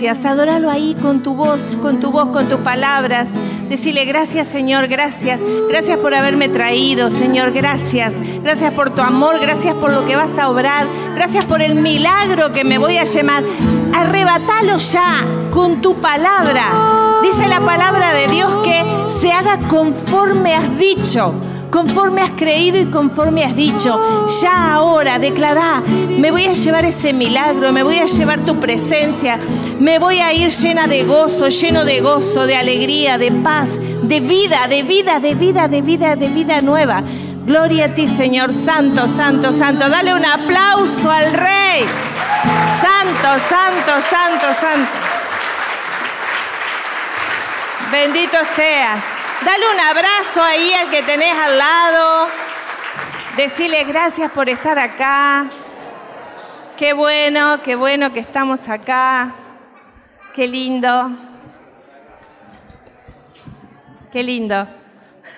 Gracias. Adóralo ahí con tu voz, con tu voz, con tus palabras. Decirle gracias, Señor, gracias. Gracias por haberme traído, Señor, gracias. Gracias por tu amor, gracias por lo que vas a obrar. Gracias por el milagro que me voy a llamar. Arrebatalo ya con tu palabra. Dice la palabra de Dios que se haga conforme has dicho conforme has creído y conforme has dicho. Ya ahora declará, me voy a llevar ese milagro, me voy a llevar tu presencia, me voy a ir llena de gozo, lleno de gozo, de alegría, de paz, de vida, de vida, de vida, de vida, de vida nueva. Gloria a ti, Señor, santo, santo, santo. Dale un aplauso al Rey. Santo, santo, santo, santo. Bendito seas. Dale un abrazo ahí al que tenés al lado. Decirle gracias por estar acá. Qué bueno, qué bueno que estamos acá. Qué lindo. Qué lindo.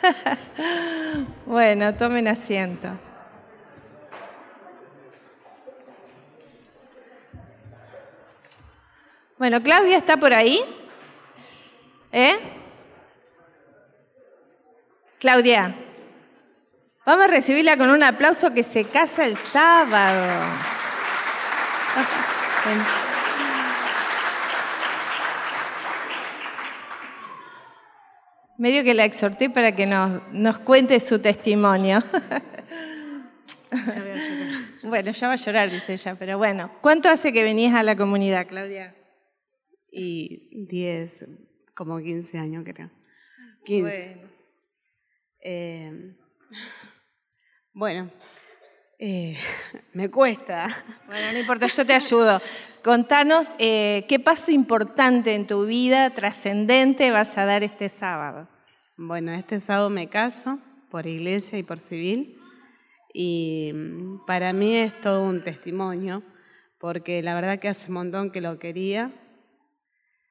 bueno, tomen asiento. Bueno, Claudia está por ahí. ¿Eh? Claudia, vamos a recibirla con un aplauso que se casa el sábado. Medio que la exhorté para que nos, nos cuente su testimonio. Ya voy a llorar. Bueno, ya va a llorar, dice ella, pero bueno. ¿Cuánto hace que venís a la comunidad, Claudia? Y 10, como 15 años creo. 15. Bueno. Eh, bueno, eh, me cuesta. Bueno, no importa, yo te ayudo. Contanos eh, qué paso importante en tu vida, trascendente, vas a dar este sábado. Bueno, este sábado me caso por iglesia y por civil y mm, para mí es todo un testimonio porque la verdad que hace un montón que lo quería.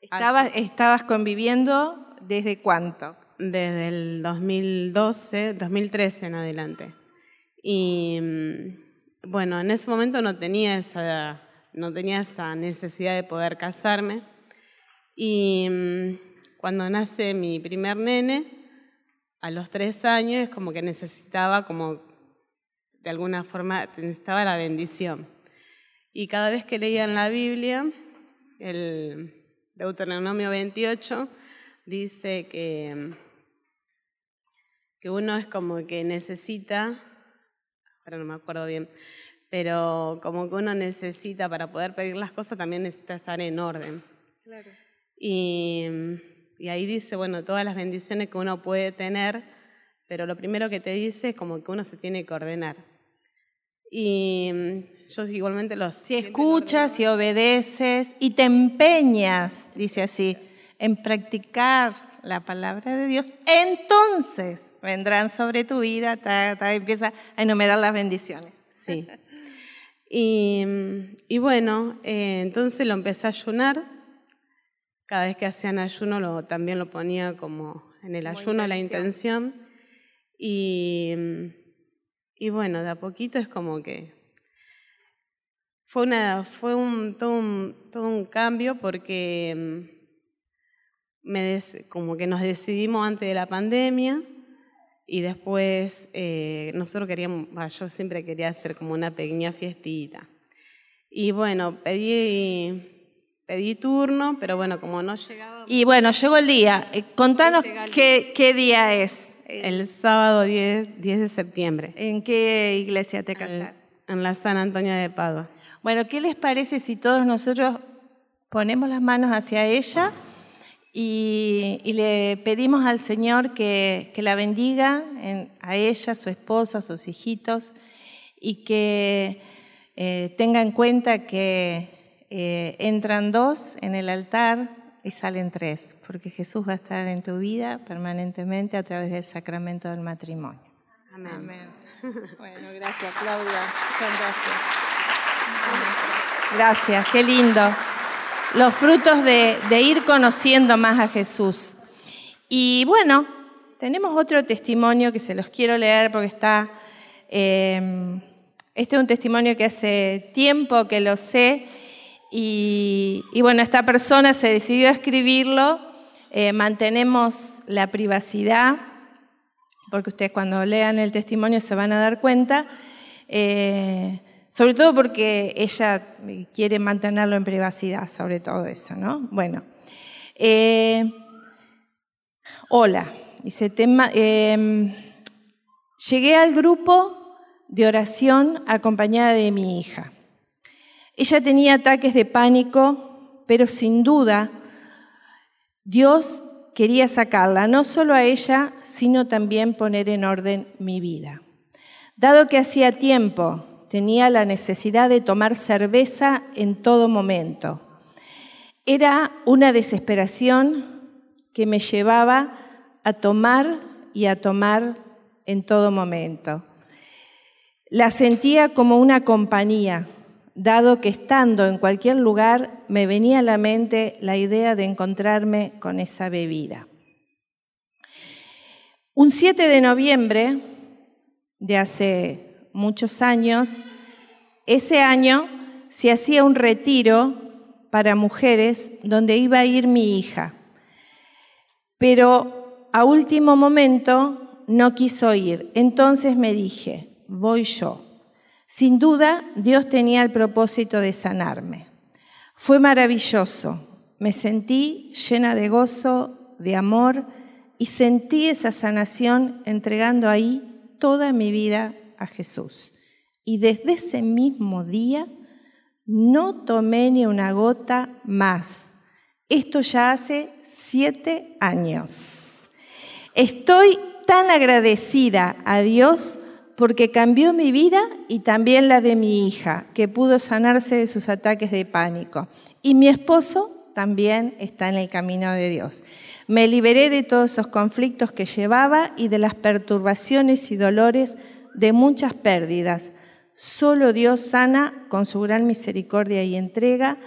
Estabas, estabas conviviendo desde cuánto? Desde el 2012, 2013 en adelante. Y mm, bueno, en ese momento no tenía esa, no tenía esa necesidad de poder casarme. Y mm, cuando nace mi primer nene, a los tres años, como que necesitaba, como de alguna forma, necesitaba la bendición. Y cada vez que leía en la Biblia, el Deuteronomio 28 dice que que uno es como que necesita, ahora no me acuerdo bien, pero como que uno necesita para poder pedir las cosas también necesita estar en orden. Claro. Y, y ahí dice, bueno, todas las bendiciones que uno puede tener, pero lo primero que te dice es como que uno se tiene que ordenar. Y yo igualmente los... Si escuchas, si obedeces y te empeñas, dice así, en practicar la palabra de Dios, entonces vendrán sobre tu vida, ta, ta, empieza a enumerar las bendiciones. Sí. Y, y bueno, eh, entonces lo empecé a ayunar. Cada vez que hacían ayuno lo, también lo ponía como en el Como ayuno la intención. Y, y bueno, de a poquito es como que fue, una, fue un, todo, un, todo un cambio porque mm, me des- como que nos decidimos antes de la pandemia y después eh, nosotros queríamos, bah, yo siempre quería hacer como una pequeña fiestita. Y bueno, pedí, pedí turno, pero bueno, como no llegaba Y bueno, llegó el día. Eh, Contanos qué, qué día es. el sábado 10, 10 de septiembre ¿En qué iglesia te casaste? en la San Antonio de Padua. Bueno, ¿qué les parece si todos nosotros ponemos las manos hacia ella y, y le pedimos al Señor que, que la bendiga en- a ella, su esposa, sus hijitos y que eh, tenga en cuenta que eh, entran dos en el altar, y salen tres, porque Jesús va a estar en tu vida permanentemente a través del sacramento del matrimonio. Amén. Bueno, gracias Claudia. Muchas gracias. Gracias, qué lindo. Los frutos de, ir conociendo más a Jesús. Y bueno, tenemos otro testimonio que se los quiero leer porque está... eh, este es un testimonio que hace tiempo que lo sé y, y bueno, esta persona se decidió a escribirlo. Eh, mantenemos la privacidad porque ustedes cuando lean el testimonio se van a dar cuenta, eh, sobre todo porque ella quiere mantenerlo en privacidad, sobre todo eso, ¿no? Bueno, eh, hola, dice tema, eh, llegué al grupo de oración acompañada de mi hija. Ella tenía ataques de pánico, pero sin duda Dios quería sacarla, no solo a ella, sino también poner en orden mi vida. Dado que hacía tiempo tenía la necesidad de tomar cerveza en todo momento, era una desesperación que me llevaba a tomar y a tomar en todo momento. La sentía como una compañía, dado que estando en cualquier lugar me venía a la mente la idea de encontrarme con esa bebida. Un 7 de noviembre de hace muchos años, ese año se hacía un retiro para mujeres donde iba a ir mi hija, pero a último momento no quiso ir. Entonces me dije, voy yo. Sin duda, Dios tenía el propósito de sanarme. Fue maravilloso. Me sentí llena de gozo, de amor y sentí esa sanación entregando ahí toda mi vida a Jesús. Y desde ese mismo día no tomé ni una gota más. Esto ya hace siete años. Estoy tan agradecida a Dios porque cambió mi vida y también la de mi hija, que pudo sanarse de sus ataques de pánico. Y mi esposo también está en el camino de Dios. Me liberé de todos esos conflictos que llevaba y de las perturbaciones y dolores de muchas pérdidas. Solo Dios sana con su gran misericordia y entrega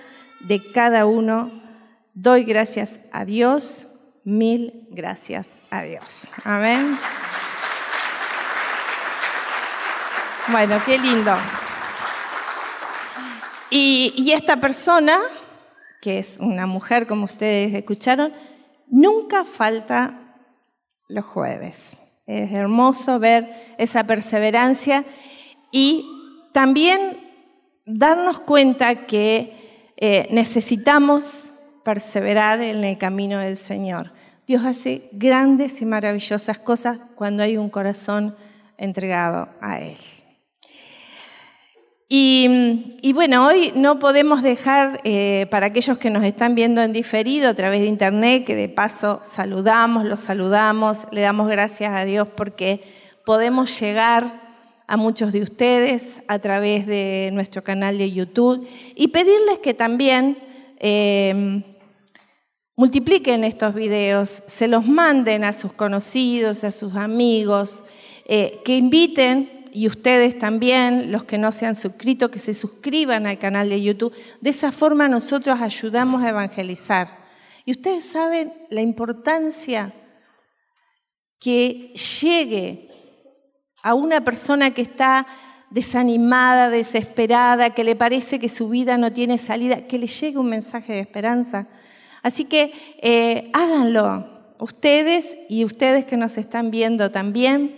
de cada uno. Doy gracias a Dios, mil gracias a Dios. Amén. Bueno, qué lindo. Y, y, esta persona, que es una mujer, como ustedes escucharon, nunca falta los jueves. Es hermoso ver esa perseverancia y también darnos cuenta que eh, necesitamos perseverar en el camino del Señor. Dios hace grandes y maravillosas cosas cuando hay un corazón entregado a Él. Y, bueno, hoy no podemos dejar, eh, para aquellos que nos están viendo en diferido a través de internet, que de paso saludamos, los saludamos, le damos gracias a Dios porque podemos llegar a muchos de ustedes a través de nuestro canal de YouTube. Y pedirles que también eh, multipliquen estos videos, se los manden a sus conocidos, a sus amigos, eh, que inviten y ustedes también, los que no se han suscrito, que se suscriban al canal de YouTube. De esa forma nosotros ayudamos a evangelizar. Y ustedes saben la importancia que llegue a una persona que está desanimada, desesperada, que le parece que su vida no tiene salida, que le llegue un mensaje de esperanza. Así que eh, háganlo, ustedes y ustedes que nos están viendo también.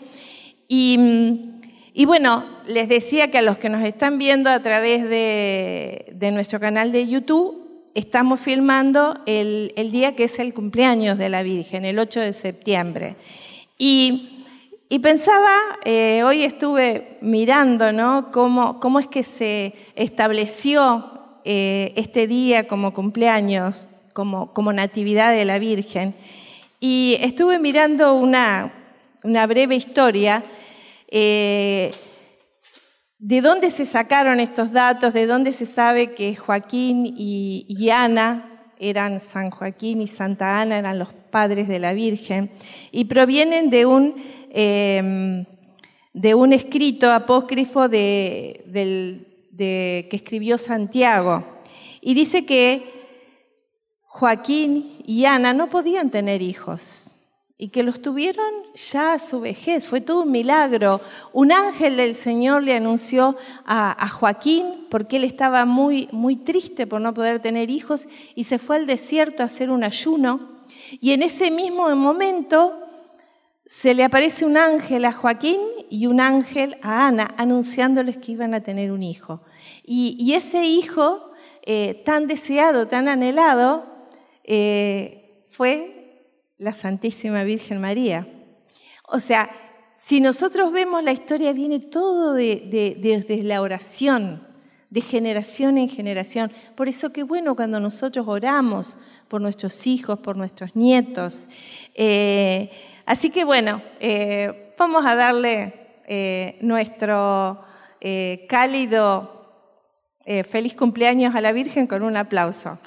Y y bueno, les decía que a los que nos están viendo a través de, nuestro canal de YouTube, estamos filmando el, día que es el cumpleaños de la Virgen, el 8 de septiembre. Y, pensaba, eh, hoy estuve mirando, ¿no? Cómo, es que se estableció eh, este día como cumpleaños, como, natividad de la Virgen. Y estuve mirando una breve historia eh, ¿De dónde se sacaron estos datos? ¿De dónde se sabe que Joaquín y, Ana eran San Joaquín y Santa Ana, eran los padres de la Virgen, y provienen de un, em, de un escrito apócrifo de, que escribió Santiago. Y dice que Joaquín y Ana no podían tener hijos y que los tuvieron ya a su vejez. Fue todo un milagro. Un ángel del Señor le anunció a, Joaquín porque él estaba muy, muy triste por no poder tener hijos y se fue al desierto a hacer un ayuno. Y en ese mismo momento se le aparece un ángel a Joaquín y un ángel a Ana anunciándoles que iban a tener un hijo. Y, ese hijo eh, tan deseado, tan anhelado, eh, fue la Santísima Virgen María. O sea, si nosotros vemos la historia, viene todo desde la oración, de generación en generación. Por eso qué bueno cuando nosotros oramos por nuestros hijos, por nuestros nietos. Eh, así que bueno, eh, vamos a darle eh, nuestro cálido feliz cumpleaños a la Virgen con un aplauso.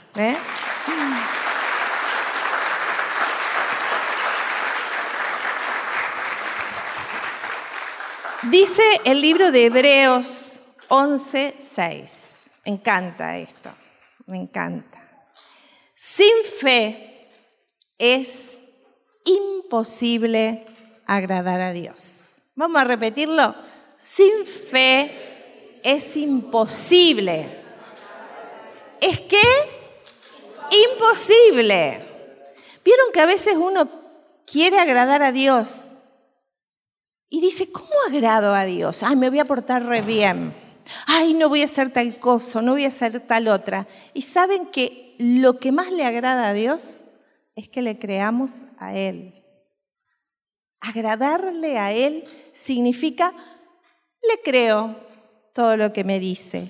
Dice el libro de Hebreos 11:6. Me encanta esto, me encanta. Sin fe es imposible agradar a Dios. Vamos a repetirlo. Sin fe es imposible. ¿Es que? Imposible. ¿Vieron que a veces uno quiere agradar a Dios y dice, ¿cómo agrado a Dios? Ay, me voy a portar re bien. Ay, no voy a hacer tal cosa, no voy a hacer tal otra. Y saben que lo que más le agrada a Dios es que le creamos a Él. Agradarle a Él significa, le creo todo lo que me dice.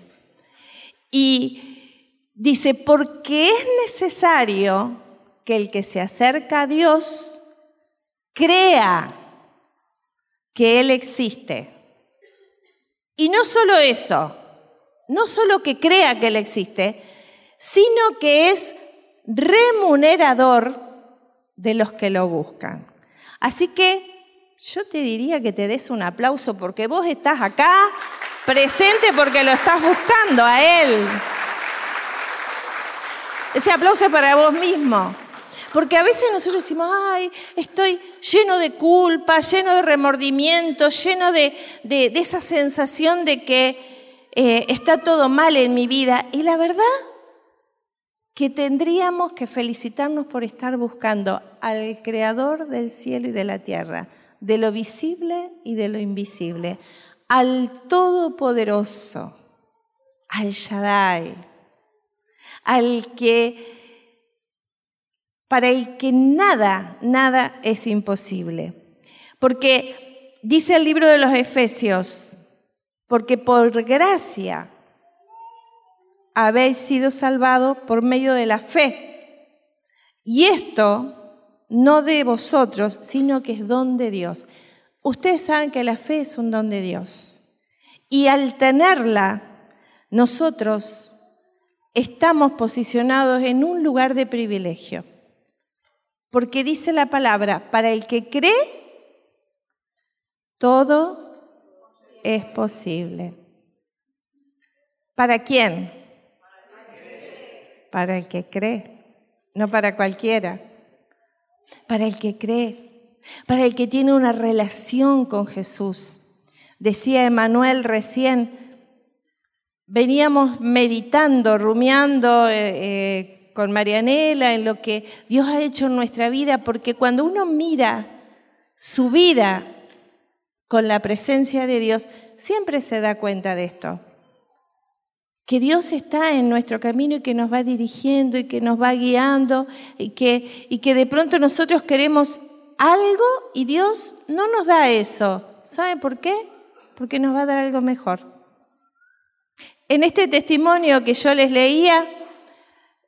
Y dice, porque es necesario que el que se acerca a Dios crea que Él existe. Y no solo eso, no solo que crea que Él existe, sino que es remunerador de los que lo buscan. Así que yo te diría que te des un aplauso porque vos estás acá presente porque lo estás buscando a Él. Ese aplauso es para vos mismo. Porque a veces nosotros decimos, ay, estoy lleno de culpa, lleno de remordimiento, lleno de, esa sensación de que eh, está todo mal en mi vida. Y la verdad que tendríamos que felicitarnos por estar buscando al Creador del cielo y de la tierra, de lo visible y de lo invisible, al Todopoderoso, al Shaddai, al que para el que nada, nada es imposible. Porque dice el libro de los Efesios, porque por gracia habéis sido salvados por medio de la fe. Y esto no de vosotros, sino que es don de Dios. Ustedes saben que la fe es un don de Dios. Y al tenerla, nosotros estamos posicionados en un lugar de privilegio. Porque dice la palabra, para el que cree, todo es posible. ¿Para quién? Para el que cree, no para cualquiera. Para el que cree, para el que tiene una relación con Jesús. Decía Emanuel recién, veníamos meditando, rumiando. Eh, eh, con Marianela, en lo que Dios ha hecho en nuestra vida, porque cuando uno mira su vida con la presencia de Dios, siempre se da cuenta de esto. Que Dios está en nuestro camino y que nos va dirigiendo y que nos va guiando y que, y que de pronto nosotros queremos algo y Dios no nos da eso. ¿Sabe por qué? Porque nos va a dar algo mejor. En este testimonio que yo les leía,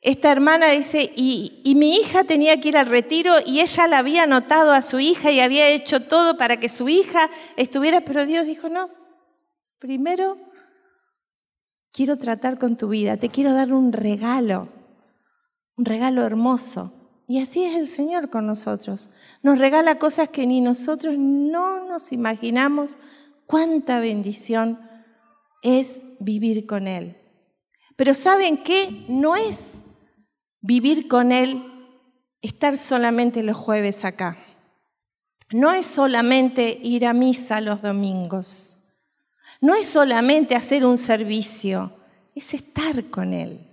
esta hermana dice, y, mi hija tenía que ir al retiro y ella la había anotado a su hija y había hecho todo para que su hija estuviera, pero Dios dijo, no, primero quiero tratar con tu vida, te quiero dar un regalo, Un regalo hermoso. Y así es el Señor con nosotros. Nos regala cosas que ni nosotros no nos imaginamos cuánta bendición es vivir con Él. Pero ¿saben qué? No es vivir con Él estar solamente los jueves acá. No es solamente ir a misa los domingos. No es solamente hacer un servicio. Es estar con Él.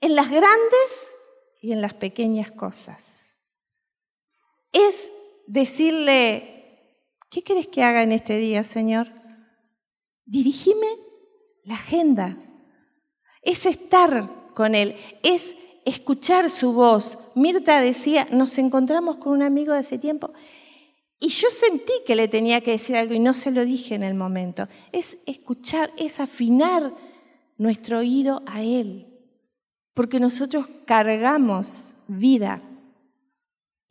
En las grandes y en las pequeñas cosas. Es decirle, ¿qué quieres que haga en este día, Señor? Dirigime la agenda. Es estar con Él, es escuchar su voz. Mirta decía, nos encontramos con un amigo de hace tiempo y yo sentí que le tenía que decir algo y no se lo dije en el momento. Es escuchar, es afinar nuestro oído a Él, porque nosotros cargamos vida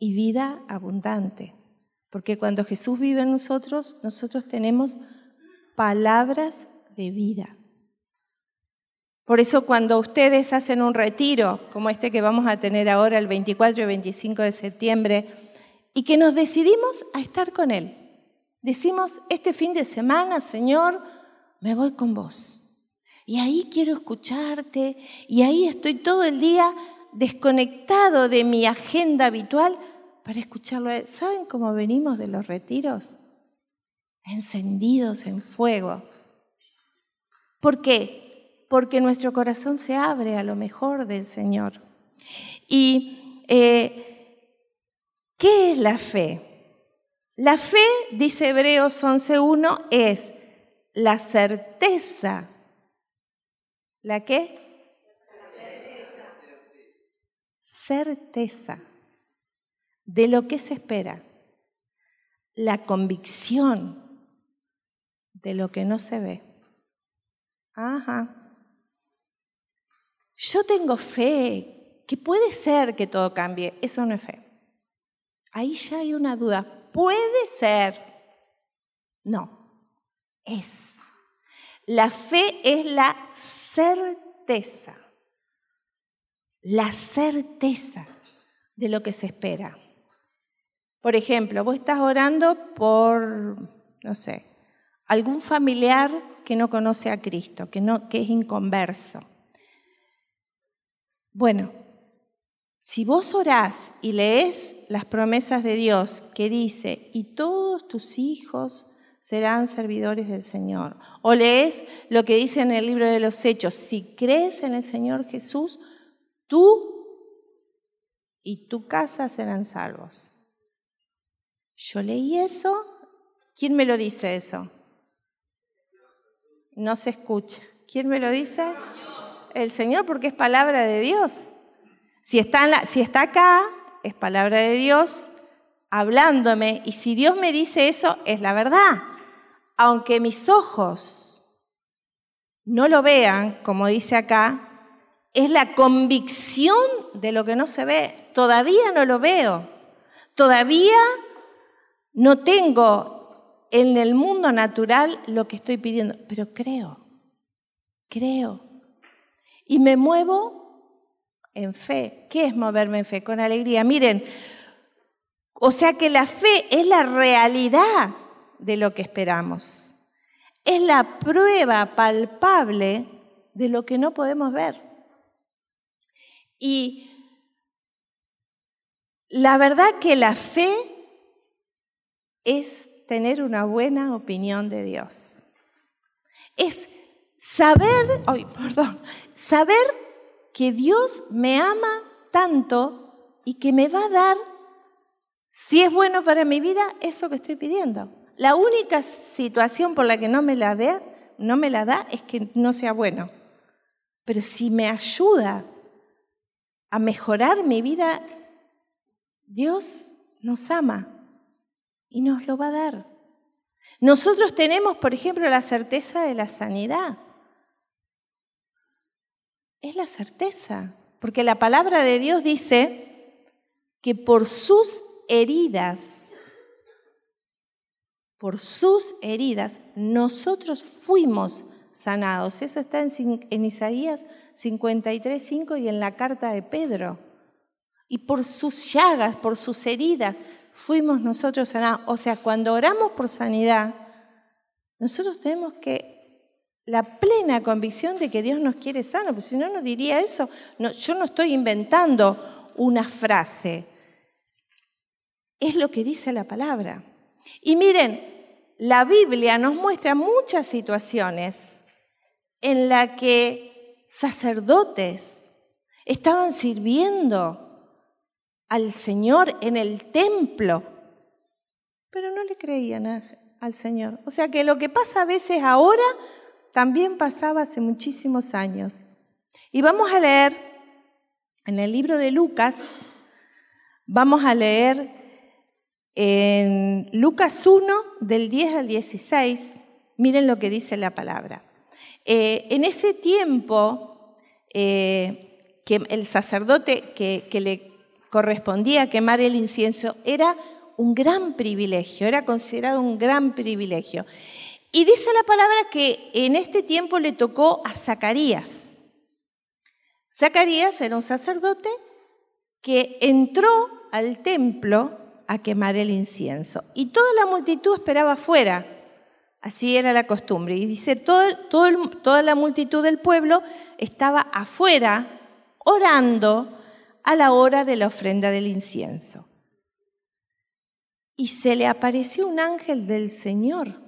y vida abundante, porque cuando Jesús vive en nosotros, nosotros tenemos palabras de vida. Por eso cuando ustedes hacen un retiro, como este que vamos a tener ahora el 24 y 25 de septiembre, y que nos decidimos a estar con Él, decimos, este fin de semana, Señor, me voy con vos. Y ahí quiero escucharte, y ahí estoy todo el día desconectado de mi agenda habitual para escucharlo. ¿Saben cómo venimos de los retiros? Encendidos en fuego. ¿Por qué? Porque nuestro corazón se abre a lo mejor del Señor. ¿Y eh, qué es la fe? La fe, dice Hebreos 11.1, es la certeza. ¿La qué? Certeza de lo que se espera. La convicción de lo que no se ve. Ajá. Yo tengo fe, que puede ser que todo cambie. Eso no es fe. Ahí ya hay una duda. Puede ser. No, es. La fe es la certeza. La certeza de lo que se espera. Por ejemplo, vos estás orando por, no sé, algún familiar que no conoce a Cristo, que, no, que es inconverso. Bueno, si vos orás y lees las promesas de Dios que dice, y todos tus hijos serán servidores del Señor, o lees lo que dice en el libro de los Hechos, si crees en el Señor Jesús, tú y tu casa serán salvos. Yo leí eso, ¿quién me lo dice eso? No se escucha. ¿Quién me lo dice? El Señor porque es palabra de Dios. Si está, si está acá, es palabra de Dios hablándome. Y si Dios me dice eso, es la verdad. Aunque mis ojos no lo vean, como dice acá, es la convicción de lo que no se ve. Todavía no lo veo. Todavía no tengo en el mundo natural lo que estoy pidiendo, pero creo, creo. Y me muevo en fe. ¿Qué es moverme en fe? Con alegría. Miren, o sea que la fe es la realidad de lo que esperamos. Es la prueba palpable de lo que no podemos ver. Y la verdad que la fe es tener una buena opinión de Dios. Es saber, ay, perdón, saber que Dios me ama tanto y que me va a dar, si es bueno para mi vida, eso que estoy pidiendo. La única situación por la que no me la, da, no me la da es que no sea bueno. Pero si me ayuda a mejorar mi vida, Dios nos ama y nos lo va a dar. Nosotros tenemos, por ejemplo, la certeza de la sanidad. Es la certeza, porque la palabra de Dios dice que por sus heridas, por sus heridas, nosotros fuimos sanados. Eso está en, en Isaías 53, 5 y en la carta de Pedro. Y por sus llagas, por sus heridas, fuimos nosotros sanados. O sea, cuando oramos por sanidad, nosotros tenemos que la plena convicción de que Dios nos quiere sano, porque si no, no diría eso. yo no estoy inventando una frase. Es lo que dice la palabra. Y miren, la Biblia nos muestra muchas situaciones en las que sacerdotes estaban sirviendo al Señor en el templo, pero no le creían al Señor. O sea que lo que pasa a veces ahora también pasaba hace muchísimos años. Y vamos a leer en el libro de Lucas, vamos a leer en Lucas 1 del 10 al 16, miren lo que dice la palabra. Eh, en ese tiempo eh, que el sacerdote que, que le correspondía quemar el incienso era un gran privilegio, era considerado un gran privilegio. Y dice la palabra que en este tiempo le tocó a Zacarías. Zacarías era un sacerdote que entró al templo a quemar el incienso y toda la multitud esperaba afuera. Así era la costumbre. Y dice, toda la multitud del pueblo estaba afuera orando a la hora de la ofrenda del incienso. Y se le apareció un ángel del Señor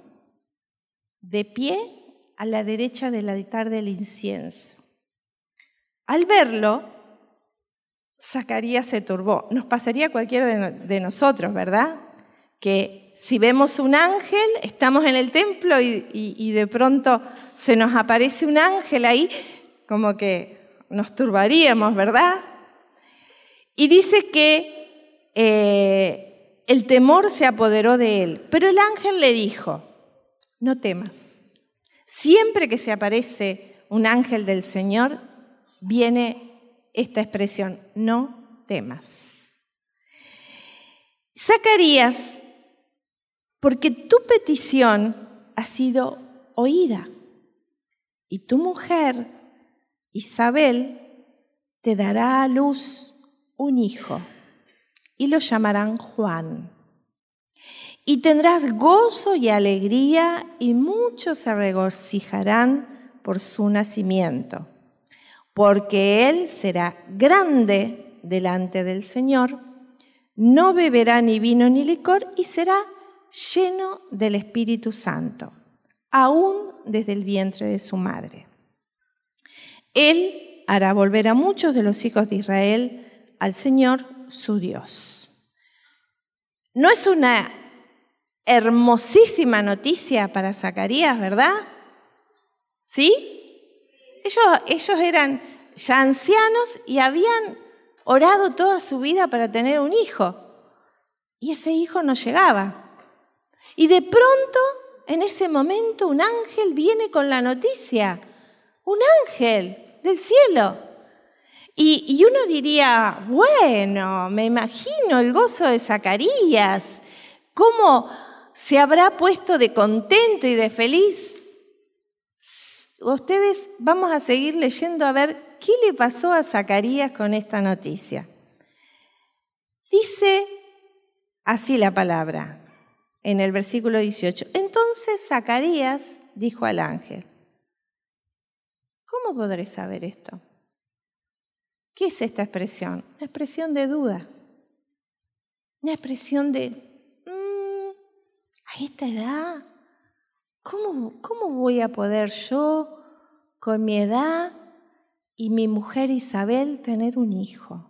de pie a la derecha del altar del incienso. Al verlo, Zacarías se turbó. Nos pasaría a cualquiera de, nosotros, ¿verdad? Que si vemos un ángel, estamos en el templo y de pronto se nos aparece un ángel ahí, como que nos turbaríamos, ¿verdad? Y dice que eh, el temor se apoderó de él, pero el ángel le dijo, no temas. Siempre que se aparece un ángel del Señor, viene esta expresión, no temas. Zacarías, porque tu petición ha sido oída y tu mujer, Isabel, te dará a luz un hijo y lo llamarán Juan. Y tendrás gozo y alegría y muchos se regocijarán por su nacimiento, porque él será grande delante del Señor, no beberá ni vino ni licor y será lleno del Espíritu Santo, aún desde el vientre de su madre. Él hará volver a muchos de los hijos de Israel al Señor su Dios. No es una hermosísima noticia para Zacarías, ¿verdad? ¿Sí? Ellos, ellos eran ya ancianos y habían orado toda su vida para tener un hijo. Y ese hijo no llegaba. Y de pronto, en ese momento, un ángel viene con la noticia. Un ángel del cielo. Y, uno diría, bueno, me imagino el gozo de Zacarías, cómo se habrá puesto de contento y de feliz. Ustedes vamos a seguir leyendo a ver qué le pasó a Zacarías con esta noticia. Dice así la palabra en el versículo 18. Entonces Zacarías dijo al ángel, ¿cómo podré saber esto? ¿Qué es esta expresión? Una expresión de duda. Una expresión de, a esta edad, ¿cómo, ¿cómo voy a poder yo, con mi edad y mi mujer Isabel, tener un hijo?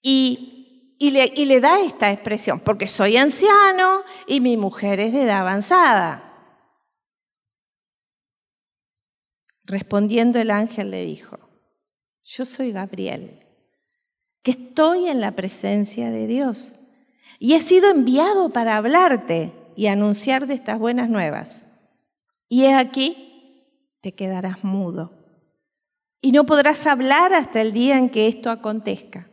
Y, y, le, y le da esta expresión, porque soy anciano y mi mujer es de edad avanzada. Respondiendo el ángel le dijo, yo soy Gabriel, que estoy en la presencia de Dios y he sido enviado para hablarte y anunciar de estas buenas nuevas. Y he aquí, te quedarás mudo y no podrás hablar hasta el día en que esto acontezca,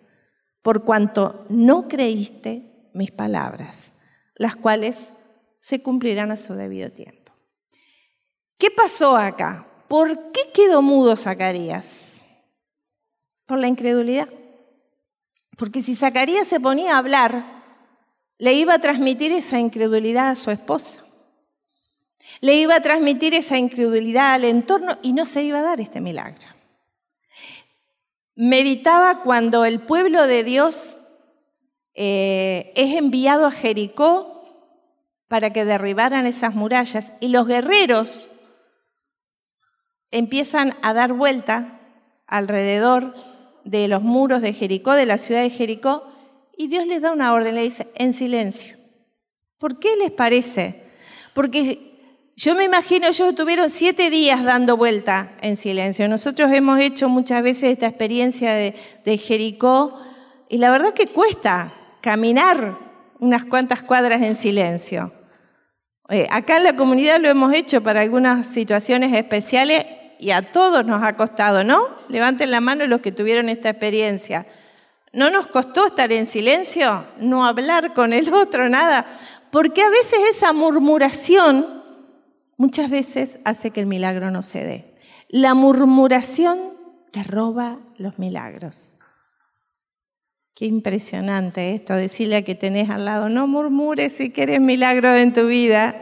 por cuanto no creíste mis palabras, las cuales se cumplirán a su debido tiempo. ¿Qué pasó acá? ¿Por qué quedó mudo Zacarías? Por la incredulidad. Porque si Zacarías se ponía a hablar, le iba a transmitir esa incredulidad a su esposa. Le iba a transmitir esa incredulidad al entorno y no se iba a dar este milagro. Meditaba cuando el pueblo de Dios eh, es enviado a Jericó para que derribaran esas murallas y los guerreros empiezan a dar vuelta alrededor de los muros de Jericó, de la ciudad de Jericó, y Dios les da una orden, le dice, en silencio. ¿Por qué les parece? Porque yo me imagino, ellos tuvieron siete días dando vuelta en silencio. Nosotros hemos hecho muchas veces esta experiencia de, Jericó y la verdad que cuesta caminar unas cuantas cuadras en silencio. Eh, acá en la comunidad lo hemos hecho para algunas situaciones especiales y a todos nos ha costado, ¿no? Levanten la mano los que tuvieron esta experiencia. ¿No nos costó estar en silencio? No hablar con el otro, nada. Porque a veces esa murmuración muchas veces hace que el milagro no se dé. La murmuración te roba los milagros. Qué impresionante esto, decirle a que tenés al lado, no murmures si quieres milagro en tu vida.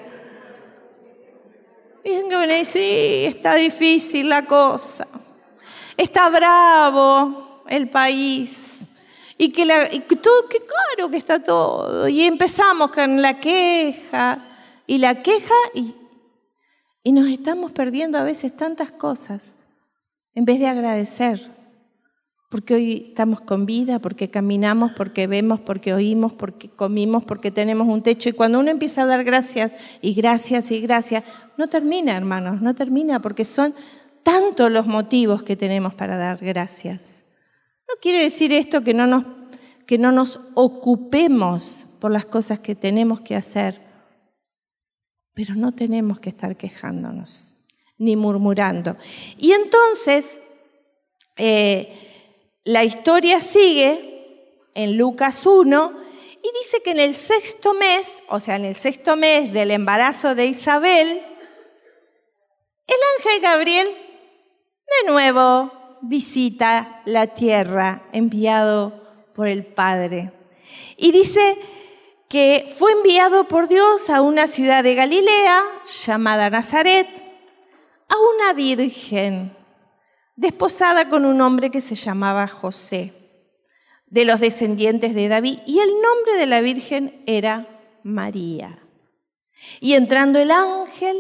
Y sí, está difícil la cosa, está bravo el país, y que, todo, qué caro que está todo. Y empezamos con la queja, y la queja, y y nos estamos perdiendo a veces tantas cosas en vez de agradecer, porque hoy estamos con vida, porque caminamos, porque vemos, porque oímos, porque comimos, porque tenemos un techo. Y cuando uno empieza a dar gracias y gracias y gracias, no termina, hermanos, no termina, porque son tantos los motivos que tenemos para dar gracias. No quiere decir esto que no nos, que no nos ocupemos por las cosas que tenemos que hacer, pero no tenemos que estar quejándonos ni murmurando. Y entonces, eh, la historia sigue en Lucas 1 y dice que en el sexto mes, o sea, en el sexto mes del embarazo de Isabel, el ángel Gabriel de nuevo visita la tierra enviado por el Padre. Y dice que fue enviado por Dios a una ciudad de Galilea llamada Nazaret, a una virgen desposada con un hombre que se llamaba José, de los descendientes de David, y el nombre de la virgen era María. Y entrando el ángel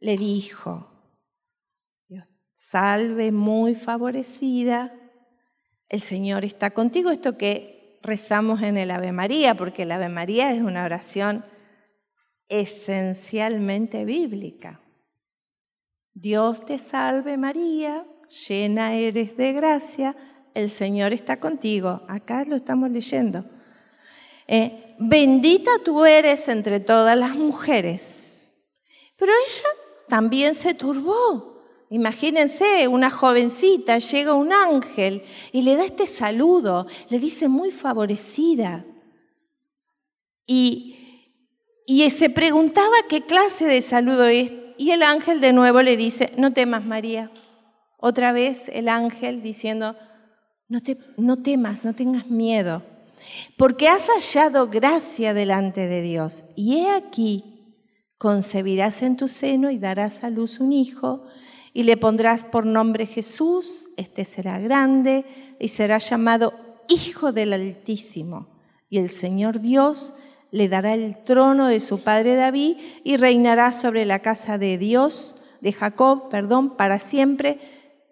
le dijo, salve muy favorecida, el Señor está contigo, esto que rezamos en el Ave María, porque el Ave María es una oración esencialmente bíblica. Dios te salve María, llena eres de gracia, el Señor está contigo. Acá lo estamos leyendo. Eh, bendita tú eres entre todas las mujeres. Pero ella también se turbó Imagínense, una jovencita, llega un ángel y le da este saludo, le dice muy favorecida. Y, y se preguntaba qué clase de saludo es. Y el ángel de nuevo le dice, no temas María. Otra vez el ángel diciendo, no, te, no temas, no tengas miedo, porque has hallado gracia delante de Dios. Y he aquí, concebirás en tu seno y darás a luz un hijo y le pondrás por nombre Jesús, este será grande y será llamado Hijo del Altísimo. Y el Señor Dios le dará el trono de su padre David y reinará sobre la casa de Dios, de Jacob, perdón, para siempre,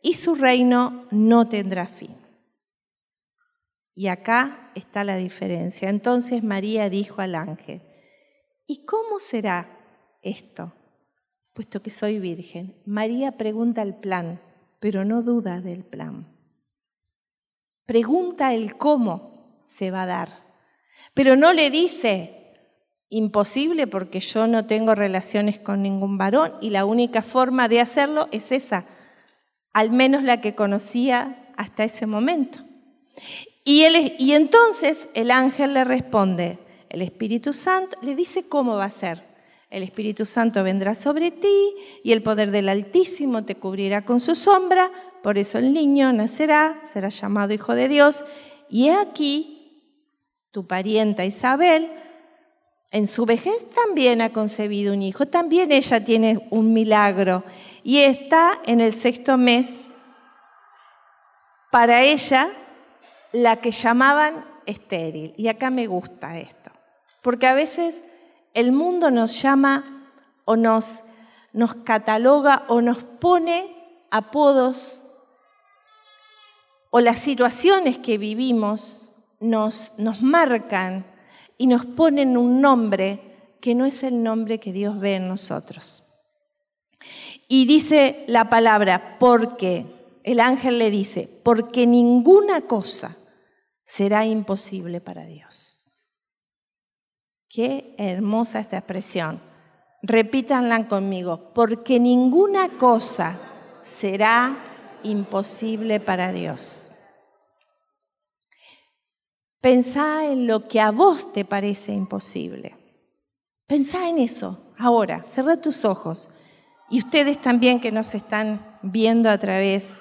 y su reino no tendrá fin. Y acá está la diferencia. Entonces María dijo al ángel, ¿y cómo será esto? Puesto que soy virgen. María pregunta el plan, pero no duda del plan. Pregunta el cómo se va a dar, pero no le dice imposible porque yo no tengo relaciones con ningún varón y la única forma de hacerlo es esa, al menos la que conocía hasta ese momento. Y, y entonces el ángel le responde, el Espíritu Santo le dice cómo va a ser. El Espíritu Santo vendrá sobre ti y el poder del Altísimo te cubrirá con su sombra, por eso el niño nacerá, será llamado Hijo de Dios, y aquí, tu parienta Isabel, en su vejez también ha concebido un hijo, también ella tiene un milagro y está en el sexto mes. Para ella, la que llamaban estéril. Y acá me gusta esto, porque a veces el mundo nos llama o nos, nos cataloga o nos pone apodos o las situaciones que vivimos nos, nos marcan y nos ponen un nombre que no es el nombre que Dios ve en nosotros. Y dice la palabra, porque, el ángel le dice, porque ninguna cosa será imposible para Dios. Qué hermosa esta expresión. Repítanla conmigo, porque ninguna cosa será imposible para Dios. Pensá en lo que a vos te parece imposible. Pensá en eso ahora, cerrá tus ojos. Y ustedes también que nos están viendo a través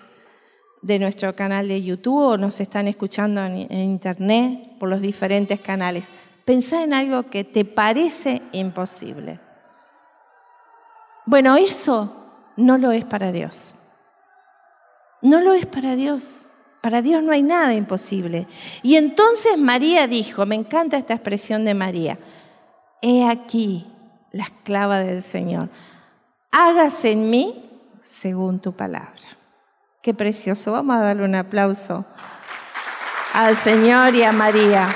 de nuestro canal de YouTube o nos están escuchando en, internet por los diferentes canales. Pensá en algo que te parece imposible. Bueno, eso no lo es para Dios. No lo es para Dios. Para Dios no hay nada imposible. Y entonces María dijo, me encanta esta expresión de María, he aquí la esclava del Señor, hágase en mí según tu palabra. Qué precioso, vamos a darle un aplauso al Señor y a María.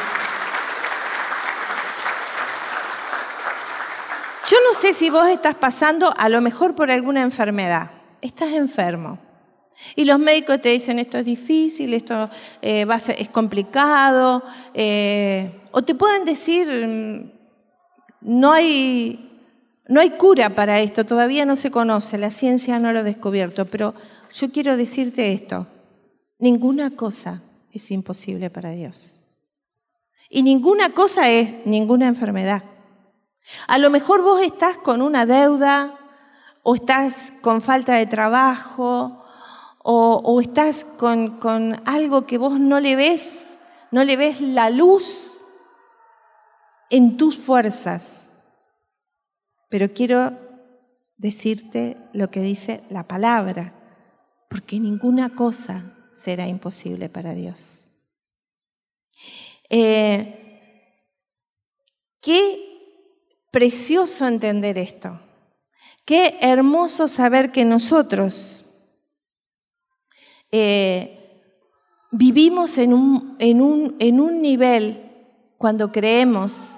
Yo no sé si vos estás pasando a lo mejor por alguna enfermedad, estás enfermo. Y los médicos te dicen esto es difícil, esto eh, es complicado, eh, o te pueden decir mm, no hay, no hay cura para esto, todavía no se conoce, la ciencia no lo ha descubierto, pero yo quiero decirte esto, ninguna cosa es imposible para Dios. Y ninguna cosa es ninguna enfermedad. A lo mejor vos estás con una deuda o estás con falta de trabajo o, estás con, algo que vos no le ves, no le ves la luz en tus fuerzas. Pero quiero decirte lo que dice la palabra, porque ninguna cosa será imposible para Dios. Eh, qué precioso entender esto. Qué hermoso saber que nosotros eh, vivimos en un, en, un, en un nivel cuando creemos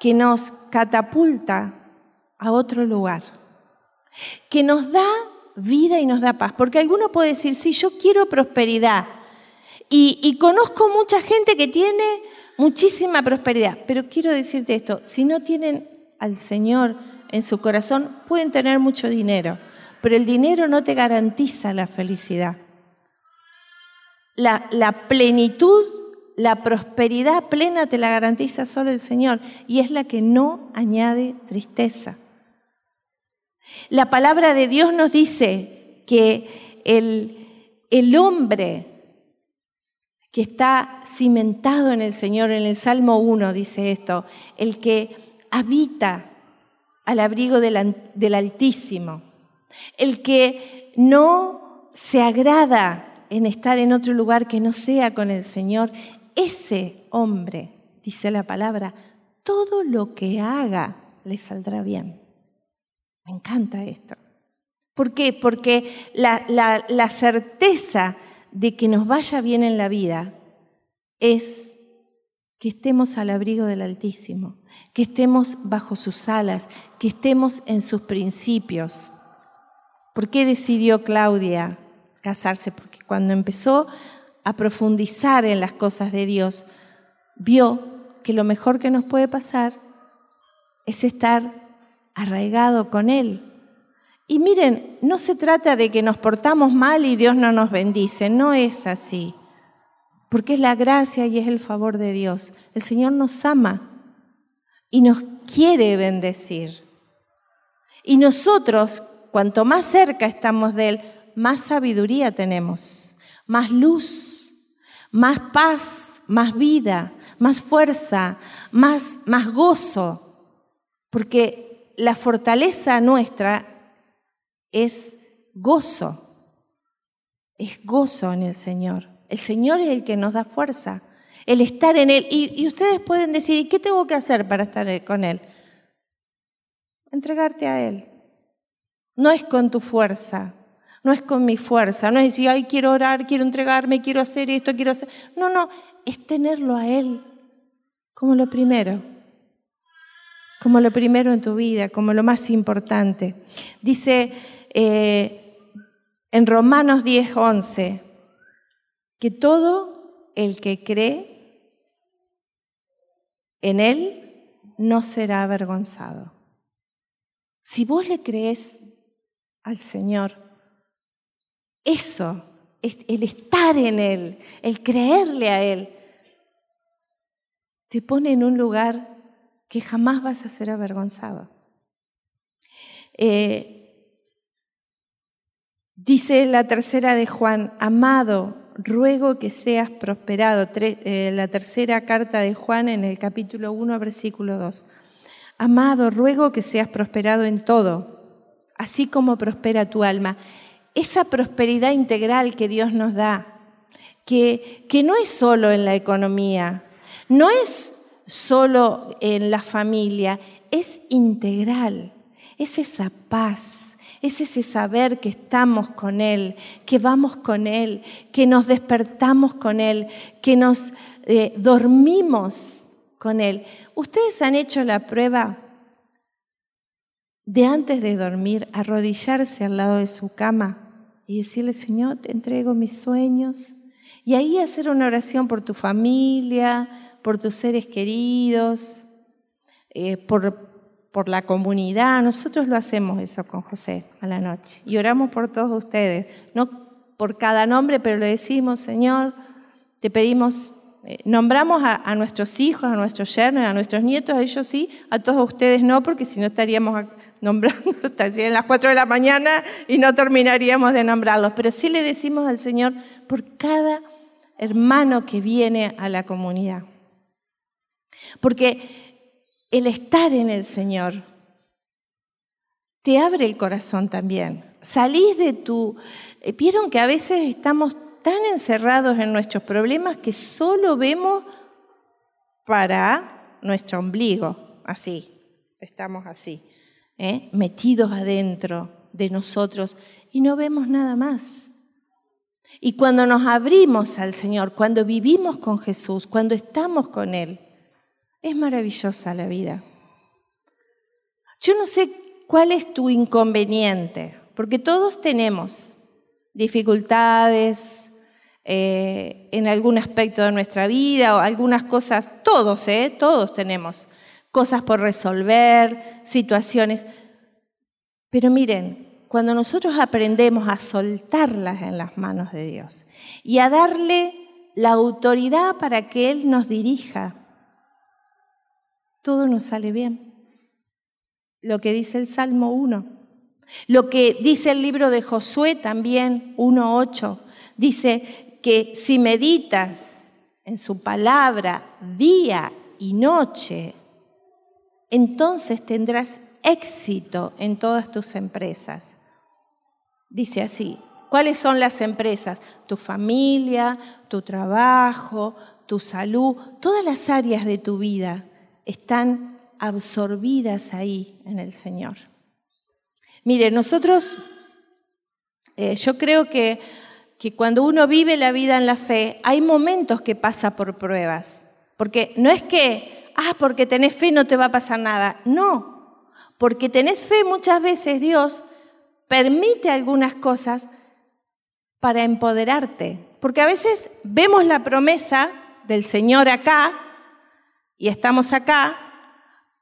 que nos catapulta a otro lugar, que nos da vida y nos da paz. Porque alguno puede decir, sí, yo quiero prosperidad. Y, y, conozco mucha gente que tiene muchísima prosperidad. Pero quiero decirte esto, si no tienen al Señor en su corazón, pueden tener mucho dinero pero el dinero no te garantiza la felicidad. La, plenitud, la prosperidad plena te la garantiza solo el Señor y es la que no añade tristeza. La palabra de Dios nos dice que el hombre que está cimentado en el Señor, en el Salmo 1 dice esto, el que habita al abrigo del, Altísimo, el que no se agrada en estar en otro lugar que no sea con el Señor, ese hombre, dice la palabra, todo lo que haga le saldrá bien. Me encanta esto. ¿Por qué? Porque la, certeza de que nos vaya bien en la vida es que estemos al abrigo del Altísimo, que estemos bajo sus alas, que estemos en sus principios. ¿Por qué decidió Claudia casarse? Porque cuando empezó a profundizar en las cosas de Dios, vio que lo mejor que nos puede pasar es estar arraigado con Él. Y miren, no se trata de que nos portamos mal y Dios no nos bendice, no es así, porque es la gracia y es el favor de Dios. El Señor nos ama y nos quiere bendecir. Y nosotros, cuanto más cerca estamos de Él, más sabiduría tenemos, más luz, más paz, más vida, más fuerza, más, más gozo. Porque la fortaleza nuestra es gozo, es gozo en el Señor. El Señor es el que nos da fuerza, el estar en Él. Y, ustedes pueden decir, ¿y qué tengo que hacer para estar con Él? Entregarte a Él. No es con tu fuerza, no es con mi fuerza, no es decir, ay, quiero orar, quiero entregarme, quiero hacer esto, quiero hacer. No, no, es tenerlo a Él como lo primero, como lo primero en tu vida, como lo más importante. Dice eh, en Romanos 10, 11, que todo el que cree en Él no será avergonzado. Si vos le crees al Señor, eso, el estar en Él, el creerle a Él, te pone en un lugar que jamás vas a ser avergonzado. Eh, dice la tercera de Juan, amado, ruego que seas prosperado. Eh, la tercera carta de Juan en el capítulo 1, versículo 2. Amado, ruego que seas prosperado en todo, así como prospera tu alma. Esa prosperidad integral que Dios nos da, que, que no es solo en la economía, no es solo en la familia, es integral, es esa paz, es ese saber que estamos con Él, que vamos con Él, que nos despertamos con Él, que nos eh, dormimos con Él. ¿Ustedes han hecho la prueba de antes de dormir arrodillarse al lado de su cama y decirle, Señor, te entrego mis sueños? Y ahí hacer una oración por tu familia, por tus seres queridos, eh, por, por la comunidad. Nosotros lo hacemos eso con José a la noche y oramos por todos ustedes, no por cada nombre, pero le decimos, Señor, te pedimos, eh, nombramos a, nuestros hijos, a nuestros yernos, a nuestros nietos, a ellos sí, a todos ustedes no, porque si no estaríamos nombrando hasta las 4 de la mañana y no terminaríamos de nombrarlos, pero sí le decimos al Señor por cada hermano que viene a la comunidad. Porque el estar en el Señor te abre el corazón también. Salís de tu... Eh, vieron que a veces estamos tan encerrados en nuestros problemas que solo vemos para nuestro ombligo, así, estamos así, ¿eh? metidos adentro de nosotros y no vemos nada más. Y cuando nos abrimos al Señor, cuando vivimos con Jesús, cuando estamos con Él, es maravillosa la vida. Yo no sé cuál es tu inconveniente, porque todos tenemos dificultades eh, en algún aspecto de nuestra vida o algunas cosas, todos, ¿eh? Todos tenemos cosas por resolver, situaciones. Pero miren, cuando nosotros aprendemos a soltarlas en las manos de Dios y a darle la autoridad para que Él nos dirija, todo nos sale bien. Lo que dice el Salmo 1. Lo que dice el libro de Josué también, 1.8. Dice que si meditas en su palabra día y noche, entonces tendrás éxito en todas tus empresas. Dice así, ¿cuáles son las empresas? Tu familia, tu trabajo, tu salud, todas las áreas de tu vida están absorbidas ahí en el Señor. Mire, nosotros, eh, yo creo que, que cuando uno vive la vida en la fe, hay momentos que pasa por pruebas. Porque no es que, ah, porque tenés fe no te va a pasar nada. No, porque tenés fe muchas veces Dios permite algunas cosas para empoderarte. Porque a veces vemos la promesa del Señor acá, y estamos acá,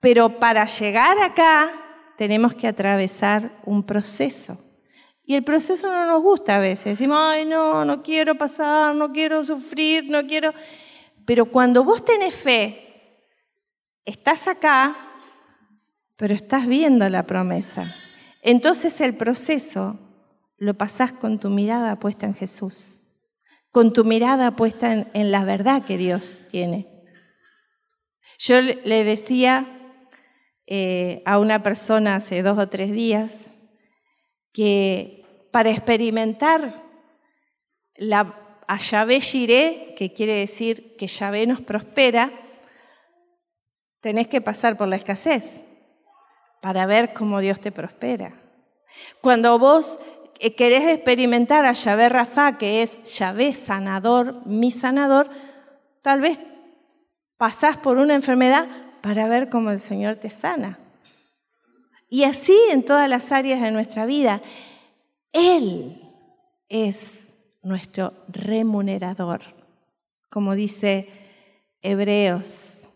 pero para llegar acá tenemos que atravesar un proceso. Y el proceso no nos gusta a veces. Decimos, ay, no, no quiero pasar, no quiero sufrir, no quiero... Pero cuando vos tenés fe, estás acá, pero estás viendo la promesa. entonces el proceso lo pasás con tu mirada puesta en Jesús, con tu mirada puesta en, la verdad que Dios tiene. Yo le decía eh, a una persona hace dos o tres días que para experimentar la a Yahvé Jiré, que quiere decir que Yahvé nos prospera, tenés que pasar por la escasez para ver cómo Dios te prospera. Cuando vos eh, querés experimentar a Yahvé Rafa, que es Yahvé sanador, mi sanador, tal vez pasás por una enfermedad para ver cómo el Señor te sana. Y así en todas las áreas de nuestra vida. Él es nuestro remunerador, como dice Hebreos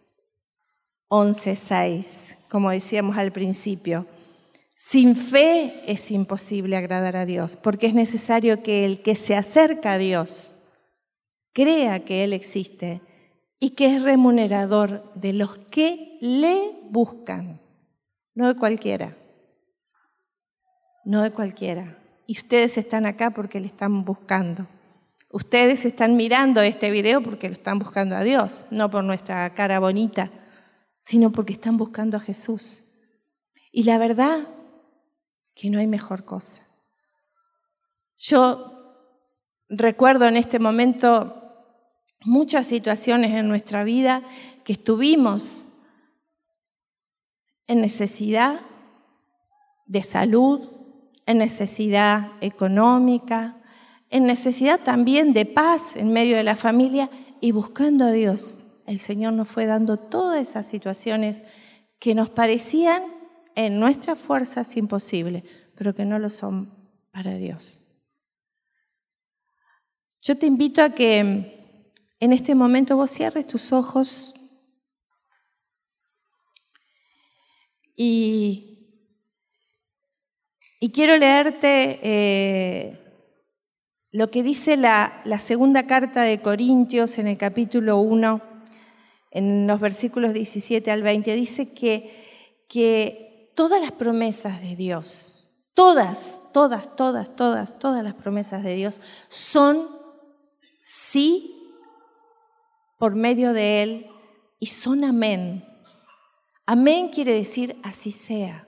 11:6, como decíamos al principio. Sin fe es imposible agradar a Dios, porque es necesario que el que se acerca a Dios crea que Él existe y que es remunerador de los que le buscan, no de cualquiera, no de cualquiera. Y ustedes están acá porque le están buscando. Ustedes están mirando este video porque lo están buscando a Dios, no por nuestra cara bonita, sino porque están buscando a Jesús. Y la verdad que no hay mejor cosa. Yo recuerdo en este momento muchas situaciones en nuestra vida que estuvimos en necesidad de salud, en necesidad económica, en necesidad también de paz en medio de la familia y buscando a Dios. El Señor nos fue dando todas esas situaciones que nos parecían en nuestras fuerzas imposibles, pero que no lo son para Dios. Yo te invito a que en este momento vos cierres tus ojos y, y quiero leerte eh, lo que dice la, la, segunda carta de Corintios en el capítulo 1, en los versículos 17 al 20. Dice que, que todas las promesas de Dios, todas, todas, todas, todas, todas las promesas de Dios son sí por medio de Él y son amén. Amén quiere decir así sea.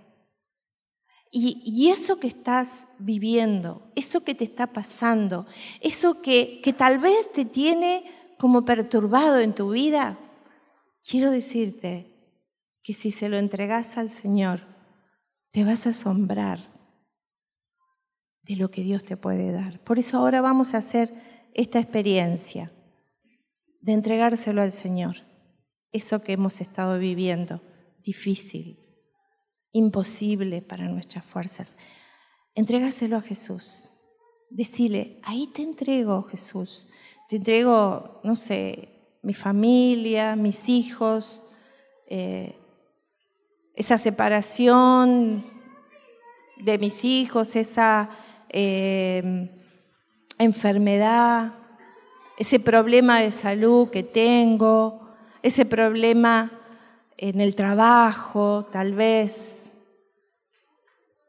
Y, eso que estás viviendo, eso que te está pasando, eso que, que tal vez te tiene como perturbado en tu vida, quiero decirte que si se lo entregas al Señor, te vas a asombrar de lo que Dios te puede dar. Por eso ahora vamos a hacer esta experiencia de entregárselo al Señor. Eso que hemos estado viviendo, difícil, imposible para nuestras fuerzas. Entrégaselo a Jesús. Decile, ahí te entrego, Jesús. Te entrego, no sé, mi familia, mis hijos, eh, esa separación de mis hijos, esa eh, enfermedad, ese problema de salud que tengo, ese problema en el trabajo, tal vez,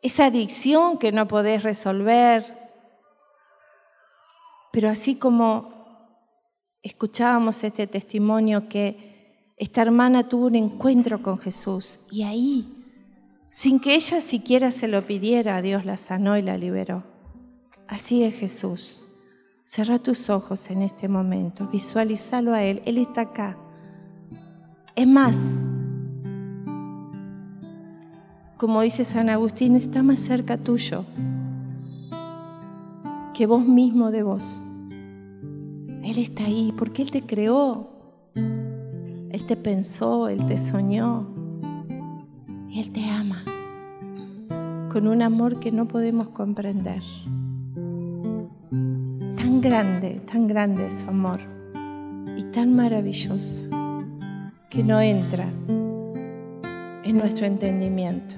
esa adicción que no podés resolver. Pero así como escuchábamos este testimonio que esta hermana tuvo un encuentro con Jesús y ahí, sin que ella siquiera se lo pidiera, Dios la sanó y la liberó. Así es Jesús. Cerra tus ojos en este momento, visualizalo a Él, Él está acá. Es más, como dice San Agustín, está más cerca tuyo que vos mismo de vos. Él está ahí porque Él te creó, Él te pensó, Él te soñó Él te ama con un amor que no podemos comprender grande, tan grande su amor y tan maravilloso que no entra en nuestro entendimiento.